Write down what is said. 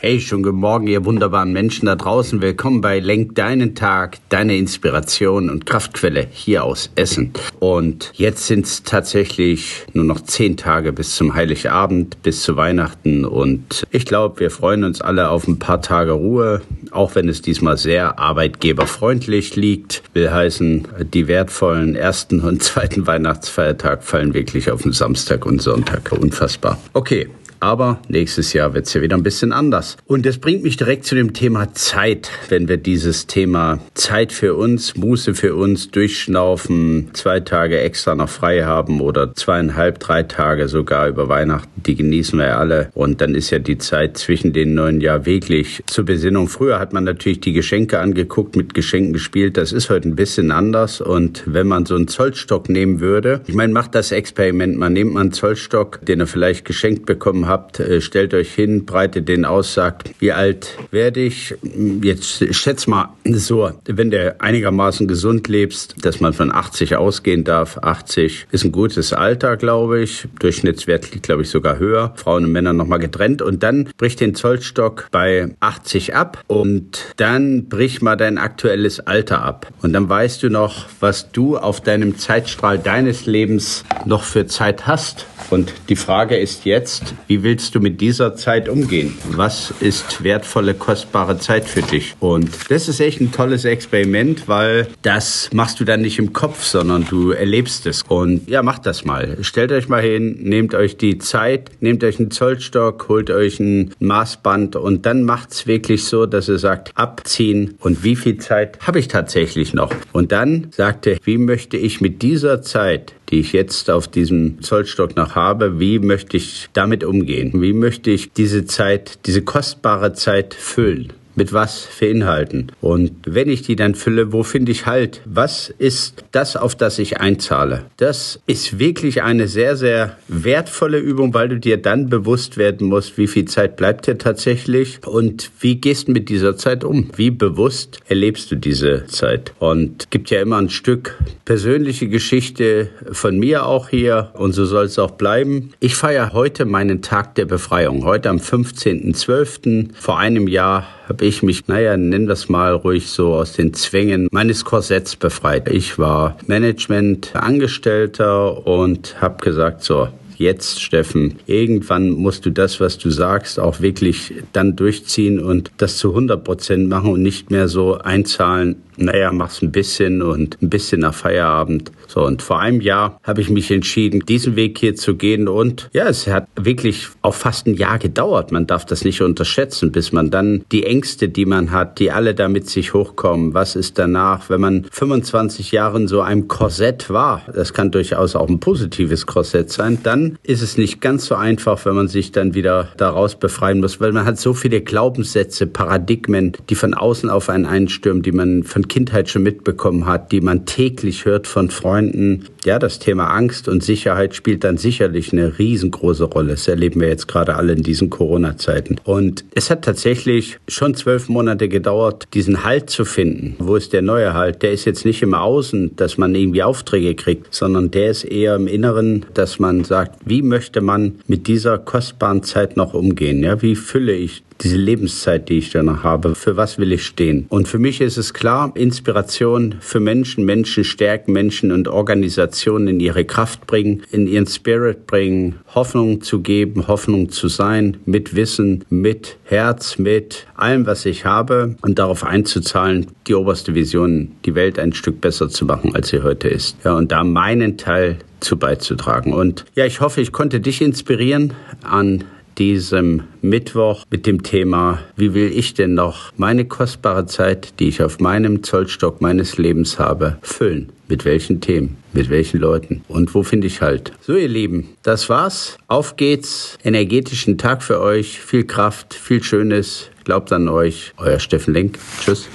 Hey, schon guten Morgen, ihr wunderbaren Menschen da draußen. Willkommen bei Lenk deinen Tag, deine Inspiration und Kraftquelle hier aus Essen. Und jetzt sind es tatsächlich nur noch zehn Tage bis zum Heiligabend, bis zu Weihnachten. Und ich glaube, wir freuen uns alle auf ein paar Tage Ruhe, auch wenn es diesmal sehr arbeitgeberfreundlich liegt. Will heißen, die wertvollen ersten und zweiten Weihnachtsfeiertag fallen wirklich auf den Samstag und Sonntag. Unfassbar. Okay, aber nächstes Jahr wird es ja wieder ein bisschen anders. Und das bringt mich direkt zu dem Thema Zeit. Wenn wir dieses Thema Zeit für uns, Muße für uns, durchschnaufen, zwei Tage extra noch frei haben oder zweieinhalb, drei Tage sogar über Weihnachten, die genießen wir ja alle. Und dann ist ja die Zeit zwischen den neuen Jahr wirklich zur Besinnung. Früher hat man natürlich die Geschenke angeguckt, mit Geschenken gespielt. Das ist heute ein bisschen anders. Und wenn man so einen Zollstock nehmen würde, ich meine, macht das Experiment. Man nimmt mal einen Zollstock, den er vielleicht geschenkt bekommen habt, äh, stellt euch hin, breitet den aus, sagt, wie alt werde ich? Jetzt schätz mal so, wenn du einigermaßen gesund lebst, dass man von 80 ausgehen darf. 80 ist ein gutes Alter, glaube ich. Durchschnittswert liegt, glaube ich, sogar höher. Frauen und Männer nochmal getrennt. Und dann bricht den Zollstock bei 80 ab und dann brich mal dein aktuelles Alter ab. Und dann weißt du noch, was du auf deinem Zeitstrahl deines Lebens noch für Zeit hast. Und die Frage ist jetzt, wie willst du mit dieser Zeit umgehen? Was ist wertvolle, kostbare Zeit für dich? Und das ist echt ein tolles Experiment, weil das machst du dann nicht im Kopf, sondern du erlebst es. Und ja, macht das mal. Stellt euch mal hin, nehmt euch die Zeit, nehmt euch einen Zollstock, holt euch ein Maßband und dann macht's wirklich so, dass ihr sagt, abziehen und wie viel Zeit habe ich tatsächlich noch? Und dann sagt ihr, wie möchte ich mit dieser Zeit die ich jetzt auf diesem Zollstock noch habe, wie möchte ich damit umgehen? Wie möchte ich diese Zeit, diese kostbare Zeit füllen? mit was für Inhalten. Und wenn ich die dann fülle, wo finde ich Halt? Was ist das, auf das ich einzahle? Das ist wirklich eine sehr, sehr wertvolle Übung, weil du dir dann bewusst werden musst, wie viel Zeit bleibt dir tatsächlich und wie gehst du mit dieser Zeit um? Wie bewusst erlebst du diese Zeit? Und gibt ja immer ein Stück persönliche Geschichte von mir auch hier und so soll es auch bleiben. Ich feiere heute meinen Tag der Befreiung. Heute am 15.12. vor einem Jahr habe ich mich, naja, nenn das mal ruhig so aus den Zwängen meines Korsetts befreit. Ich war Management-Angestellter und habe gesagt, so, jetzt, Steffen, irgendwann musst du das, was du sagst, auch wirklich dann durchziehen und das zu 100 Prozent machen und nicht mehr so einzahlen, naja, mach's ein bisschen und ein bisschen nach Feierabend. So, und vor einem Jahr habe ich mich entschieden, diesen Weg hier zu gehen. Und ja, es hat wirklich auch fast ein Jahr gedauert. Man darf das nicht unterschätzen, bis man dann die Ängste, die man hat, die alle da mit sich hochkommen. Was ist danach, wenn man 25 Jahre in so einem Korsett war? Das kann durchaus auch ein positives Korsett sein. Dann ist es nicht ganz so einfach, wenn man sich dann wieder daraus befreien muss, weil man hat so viele Glaubenssätze, Paradigmen, die von außen auf einen einstürmen, die man von Kindheit schon mitbekommen hat, die man täglich hört von Freunden. Ja, das Thema Angst und Sicherheit spielt dann sicherlich eine riesengroße Rolle. Das erleben wir jetzt gerade alle in diesen Corona-Zeiten. Und es hat tatsächlich schon zwölf Monate gedauert, diesen Halt zu finden. Wo ist der neue Halt? Der ist jetzt nicht im Außen, dass man irgendwie Aufträge kriegt, sondern der ist eher im Inneren, dass man sagt, wie möchte man mit dieser kostbaren Zeit noch umgehen? Ja, wie fülle ich diese Lebenszeit, die ich danach habe, für was will ich stehen? Und für mich ist es klar, Inspiration für Menschen, Menschen stärken, Menschen und Organisationen in ihre Kraft bringen, in ihren Spirit bringen, Hoffnung zu geben, Hoffnung zu sein, mit Wissen, mit Herz, mit allem, was ich habe und darauf einzuzahlen, die oberste Vision, die Welt ein Stück besser zu machen, als sie heute ist. Ja, und da meinen Teil zu beizutragen. Und ja, ich hoffe, ich konnte dich inspirieren an diesem Mittwoch mit dem Thema, wie will ich denn noch meine kostbare Zeit, die ich auf meinem Zollstock meines Lebens habe, füllen? Mit welchen Themen? Mit welchen Leuten? Und wo finde ich halt? So, ihr Lieben, das war's. Auf geht's. Energetischen Tag für euch. Viel Kraft, viel Schönes. Glaubt an euch. Euer Steffen Lenk. Tschüss.